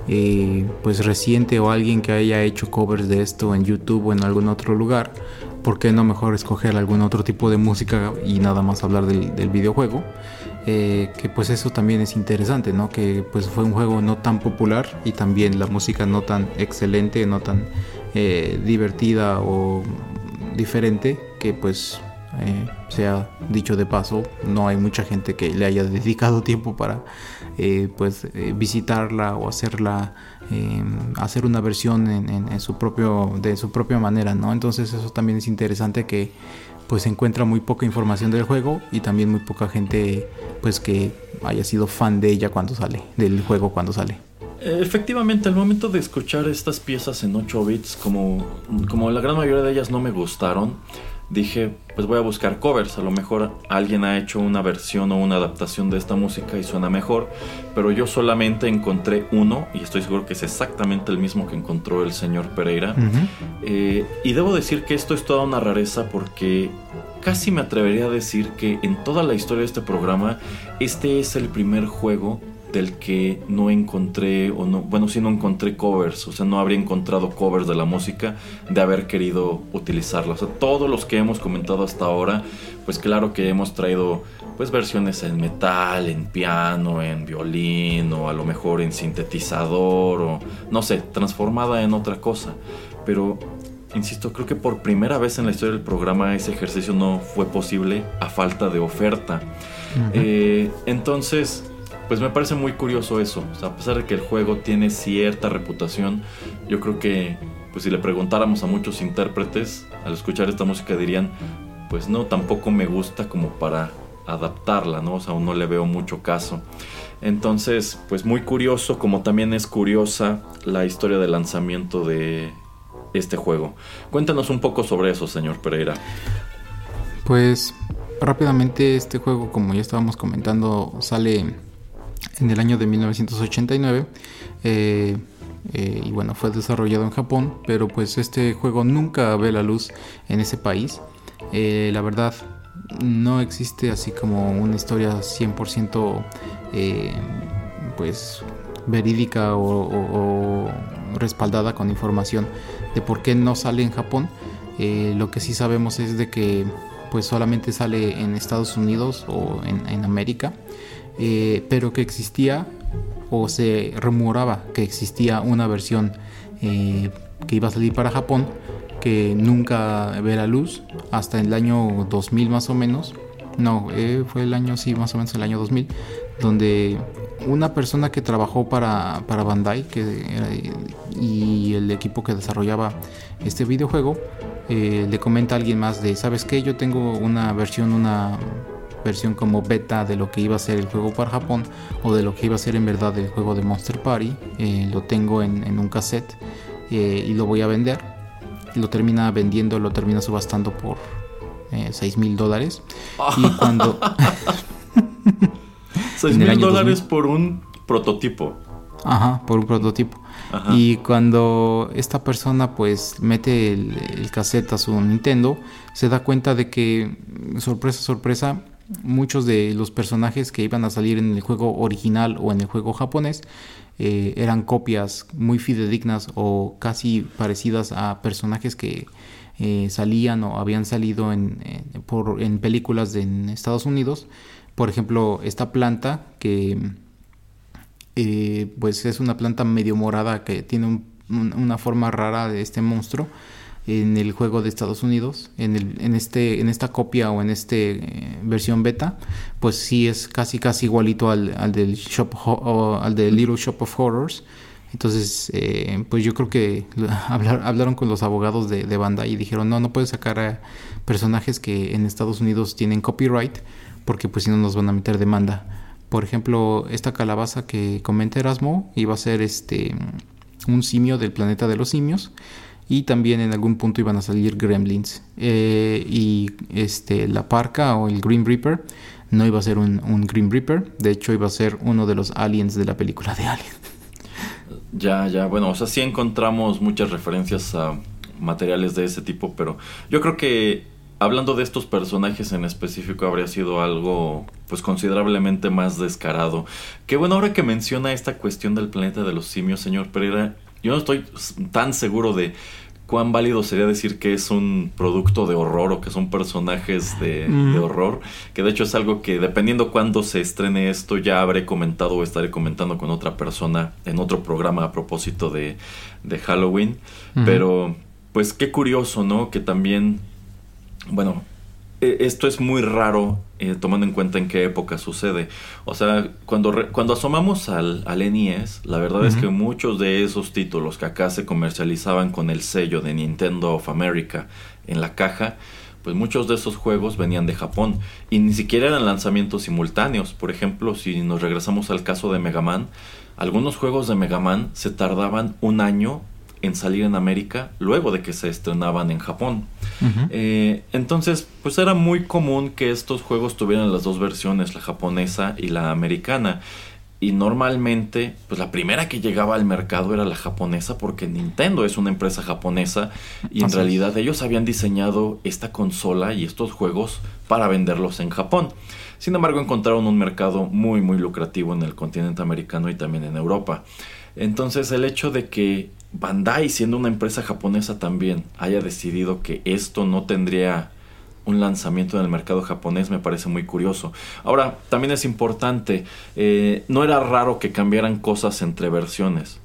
eh, pues reciente o alguien que haya hecho covers de esto en YouTube o en algún otro lugar, ¿por qué no mejor escoger algún otro tipo de música y nada más hablar del, del videojuego? Eh, que pues eso también es interesante, ¿no? Que pues fue un juego no tan popular y también la música no tan excelente, no tan eh, divertida o diferente, que pues eh, sea dicho de paso, no hay mucha gente que le haya dedicado tiempo para pues visitarla o hacerla, hacer una versión en, su propio, de su propia manera, ¿no? Entonces eso también es interesante que pues se encuentra muy poca información del juego y también muy poca gente pues que haya sido fan de ella cuando sale, del juego cuando sale. Efectivamente, al momento de escuchar estas piezas en 8 bits, como, como la gran mayoría de ellas no me gustaron, dije, pues voy a buscar covers, a lo mejor alguien ha hecho una versión o una adaptación de esta música y suena mejor, pero yo solamente encontré uno y estoy seguro que es exactamente el mismo que encontró el señor Pereira. Eh, y debo decir que esto es toda una rareza porque casi me atrevería a decir que en toda la historia de este programa, este es el primer juego del que no encontré, o no, bueno, sí no encontré covers, o sea, no habría encontrado covers de la música de haber querido utilizarla. O sea, todos los que hemos comentado hasta ahora, pues claro que hemos traído pues versiones en metal, en piano, en violín, o a lo mejor en sintetizador, o no sé, transformada en otra cosa. Pero, insisto, creo que por primera vez en la historia del programa ese ejercicio no fue posible a falta de oferta. Eh, entonces, pues me parece muy curioso eso. A pesar de que el juego tiene cierta reputación, yo creo que pues si le preguntáramos a muchos intérpretes al escuchar esta música dirían, pues no, tampoco me gusta como para adaptarla, ¿no? O sea, aún no le veo mucho caso. Entonces, pues muy curioso, como también es curiosa la historia del lanzamiento de este juego. Cuéntanos un poco sobre eso, señor Pereira. Pues rápidamente este juego, como ya estábamos comentando, sale en el año de 1989. Eh, eh, y bueno, fue desarrollado en Japón, pero pues este juego nunca ve la luz en ese país. Eh, la verdad, no existe así como una historia 100% pues verídica o, respaldada con información de por qué no sale en Japón. lo que sí sabemos es de que pues solamente sale en Estados Unidos o en, América, eh, pero que existía o se rumoraba que existía una versión eh, que iba a salir para Japón que nunca ve la luz hasta el año 2000 más o menos. No, eh, fue el año, sí, más o menos el año 2000, donde una persona que trabajó para, para Bandai que y el equipo que desarrollaba este videojuego le comenta a alguien más de, ¿sabes qué? Yo tengo una versión, una versión como beta de lo que iba a ser el juego para Japón o de lo que iba a ser en verdad el juego de Monster Party. Eh, lo tengo en, un cassette eh, y lo voy a vender. Lo termina vendiendo, lo termina subastando por 6 mil dólares. Y cuando... 6 mil dólares por un prototipo. Ajá, por un prototipo. Y cuando esta persona pues mete el, cassette a su Nintendo, se da cuenta de que, sorpresa, sorpresa, muchos de los personajes que iban a salir en el juego original o en el juego japonés eh, eran copias muy fidedignas o casi parecidas a personajes que eh, salían o habían salido en, por, en películas de, en Estados Unidos. Por ejemplo, esta planta que eh, pues es una planta medio morada que tiene una forma rara de este monstruo en el juego de Estados Unidos, en, el, en, este, en esta copia o en esta eh, versión beta, pues sí es casi casi igualito al, al del Little Shop of Horrors. Entonces, eh, pues yo creo que hablaron con los abogados de, de Bandai y dijeron, no, no puedes sacar a personajes que en Estados Unidos tienen copyright, porque pues si no nos van a meter demanda. Por ejemplo, esta calabaza que comenta Erasmo iba a ser este un simio del planeta de los simios y también en algún punto iban a salir gremlins eh, y este la parca o el Green Reaper no iba a ser un, un, Green Reaper de hecho iba a ser uno de los aliens de la película de Alien ya ya bueno o sea sí encontramos muchas referencias a materiales de ese tipo pero yo creo que hablando de estos personajes en específico habría sido algo pues considerablemente más descarado. Qué bueno ahora que menciona esta cuestión del planeta de los simios, señor Pereira, yo no estoy tan seguro de cuán válido sería decir que es un producto de horror o que son personajes de, horror, que de hecho es algo que dependiendo cuándo se estrene esto ya habré comentado o estaré comentando con otra persona en otro programa a propósito de, de Halloween, pero pues qué curioso, ¿no? Que también bueno, esto es muy raro eh, tomando en cuenta en qué época sucede. O sea, cuando, cuando asomamos al, al NES, la verdad es que muchos de esos títulos que acá se comercializaban con el sello de Nintendo of America en la caja, pues muchos de esos juegos venían de Japón y ni siquiera eran lanzamientos simultáneos. Por ejemplo, si nos regresamos al caso de Mega Man, algunos juegos de Mega Man se tardaban un año en salir en América luego de que se estrenaban en Japón. Eh, entonces, pues era muy común que estos juegos tuvieran las dos versiones, la japonesa y la americana. Y normalmente, pues la primera que llegaba al mercado era la japonesa porque Nintendo es una empresa japonesa y en realidad ellos habían diseñado esta consola y estos juegos para venderlos en Japón. Sin embargo, encontraron un mercado muy muy lucrativo en el continente americano y también en Europa. Entonces el hecho de que Bandai, siendo una empresa japonesa también, haya decidido que esto no tendría un lanzamiento en el mercado japonés me parece muy curioso. Ahora, también es importante, eh, no era raro que cambiaran cosas entre versiones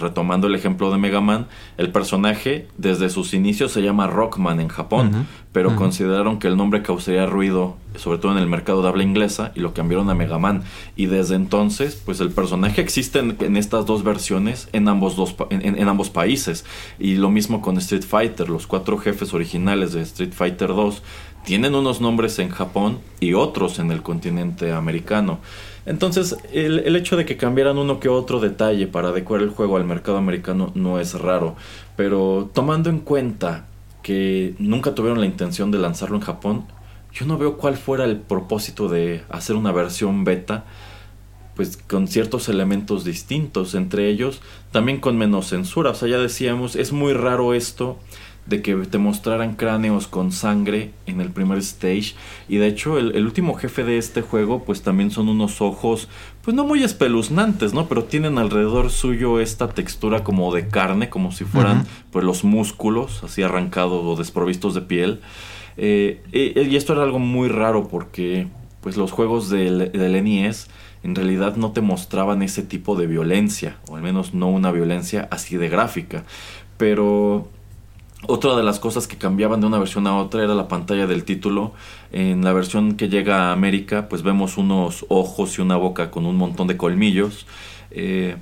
retomando el ejemplo de Mega Man, el personaje desde sus inicios se llama Rockman en Japón, pero consideraron que el nombre causaría ruido, sobre todo en el mercado de habla inglesa, y lo cambiaron a Mega Man. Y desde entonces, pues el personaje existe en, estas dos versiones en ambos, dos, en, ambos países. Y lo mismo con Street Fighter, los cuatro jefes originales de Street Fighter 2 tienen unos nombres en Japón y otros en el continente americano. Entonces, el, el, hecho de que cambiaran uno que otro detalle para adecuar el juego al mercado americano no es raro. Pero tomando en cuenta que nunca tuvieron la intención de lanzarlo en Japón, yo no veo cuál fuera el propósito de hacer una versión beta pues con ciertos elementos distintos, entre ellos también con menos censura. O sea, ya decíamos, es muy raro esto de que te mostraran cráneos con sangre en el primer stage. Y de hecho, el, último jefe de este juego, pues también son unos ojos, pues no muy espeluznantes, ¿no? Pero tienen alrededor suyo esta textura como de carne, como si fueran pues los músculos, así arrancados o desprovistos de piel. Eh, y esto era algo muy raro porque pues los juegos del, del NES en realidad no te mostraban ese tipo de violencia, o al menos no una violencia así de gráfica. Pero otra de las cosas que cambiaban de una versión a otra era la pantalla del título. En la versión que llega a América, pues vemos unos ojos y una boca con un montón de colmillos. Eh,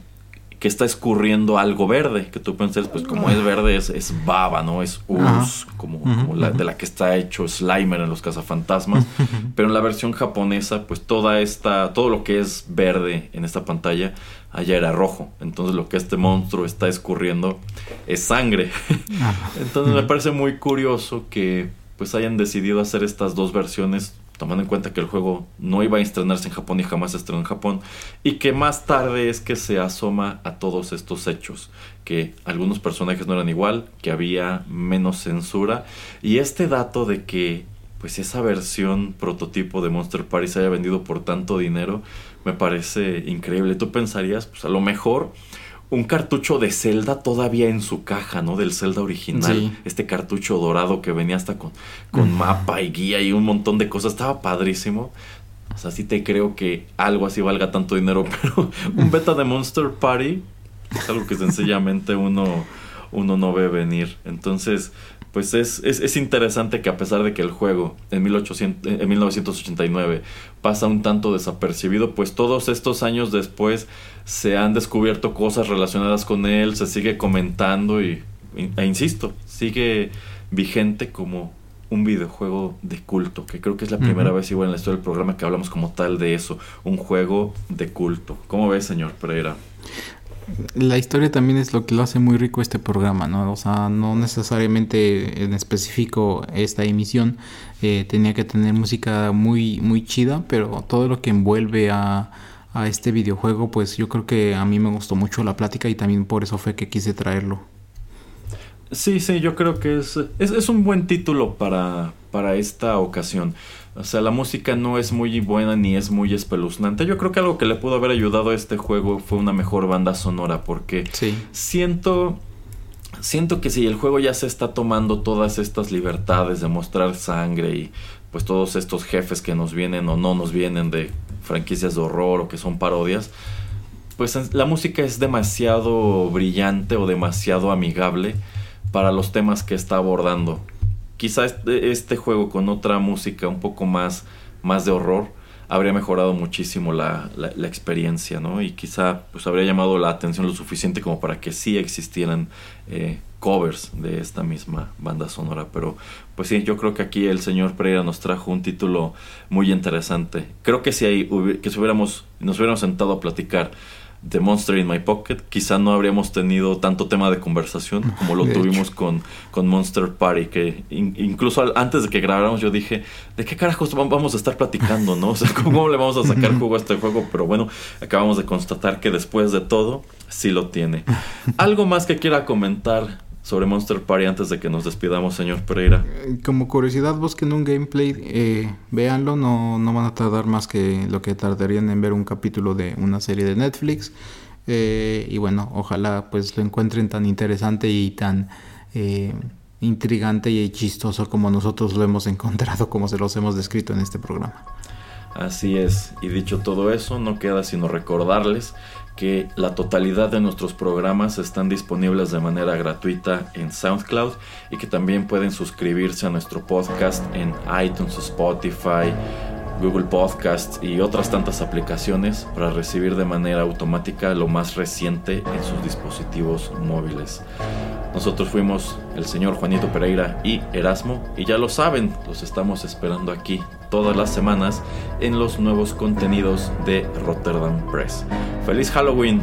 que está escurriendo algo verde, que tú piensas, pues como es verde es, baba, ¿no? Es us, como, la, de la que está hecho Slimer en los cazafantasmas. Pero en la versión japonesa, pues toda esta, todo lo que es verde en esta pantalla, allá era rojo. Entonces lo que este monstruo está escurriendo es sangre. Entonces me parece muy curioso que pues hayan decidido hacer estas dos versiones tomando en cuenta que el juego no iba a estrenarse en Japón y jamás se estrenó en Japón, y que más tarde es que se asoma a todos estos hechos, que algunos personajes no eran igual, que había menos censura, y este dato de que pues esa versión prototipo de Monster Party se haya vendido por tanto dinero, me parece increíble. Tú pensarías, pues a lo mejor un cartucho de Zelda todavía en su caja, ¿no? Del Zelda original. Este cartucho dorado que venía hasta con, con mapa y guía y un montón de cosas. Estaba padrísimo. O sea, sí te creo que algo así valga tanto dinero, pero un beta de Monster Party es algo que sencillamente uno, uno no ve venir. Entonces, pues es, es, interesante que a pesar de que el juego en, 1800, en 1989 pasa un tanto desapercibido, pues todos estos años después se han descubierto cosas relacionadas con él, se sigue comentando y, e insisto, sigue vigente como un videojuego de culto, que creo que es la primera vez igual en la historia del programa que hablamos como tal de eso, un juego de culto. ¿Cómo ves, señor Pereira? la historia también es lo que lo hace muy rico este programa, ¿no? O sea, no necesariamente en específico esta emisión eh, tenía que tener música muy, muy chida, pero todo lo que envuelve a, a este videojuego, pues yo creo que a mí me gustó mucho la plática y también por eso fue que quise traerlo. Sí, sí, yo creo que es, es, es un buen título para, para esta ocasión. O sea, la música no es muy buena ni es muy espeluznante. Yo creo que algo que le pudo haber ayudado a este juego fue una mejor banda sonora porque siento siento que si el juego ya se está tomando todas estas libertades de mostrar sangre y pues todos estos jefes que nos vienen o no nos vienen de franquicias de horror o que son parodias, pues la música es demasiado brillante o demasiado amigable para los temas que está abordando quizá este, este, juego con otra música un poco más, más de horror habría mejorado muchísimo la, la, experiencia, ¿no? Y quizá pues habría llamado la atención lo suficiente como para que sí existieran eh, covers de esta misma banda sonora. Pero pues sí, yo creo que aquí el señor Pereira nos trajo un título muy interesante. Creo que si, hay, que si hubiéramos, nos hubiéramos sentado a platicar The Monster in My Pocket, quizá no habríamos tenido tanto tema de conversación como lo tuvimos con, con Monster Party, que incluso antes de que grabáramos yo dije, ¿de qué carajos vamos a estar platicando, no? O sea, ¿cómo le vamos a sacar jugo a este juego? Pero bueno, acabamos de constatar que después de todo, sí lo tiene. ¿Algo más que quiera comentar sobre Monster Party antes de que nos despidamos, señor Pereira. Eh, como curiosidad, busquen un gameplay, eh, véanlo, no, no van a tardar más que lo que tardarían en ver un capítulo de una serie de Netflix. Eh, y bueno, ojalá pues lo encuentren tan interesante y tan eh, intrigante y chistoso como nosotros lo hemos encontrado, como se los hemos descrito en este programa. Así es, y dicho todo eso, no queda sino recordarles que la totalidad de nuestros programas están disponibles de manera gratuita en SoundCloud y que también pueden suscribirse a nuestro podcast en iTunes, Spotify, Google Podcasts y otras tantas aplicaciones para recibir de manera automática lo más reciente en sus dispositivos móviles. Nosotros fuimos el señor Juanito Pereira y Erasmo y ya lo saben, los estamos esperando aquí todas las semanas en los nuevos contenidos de Rotterdam Press. ¡Feliz Halloween!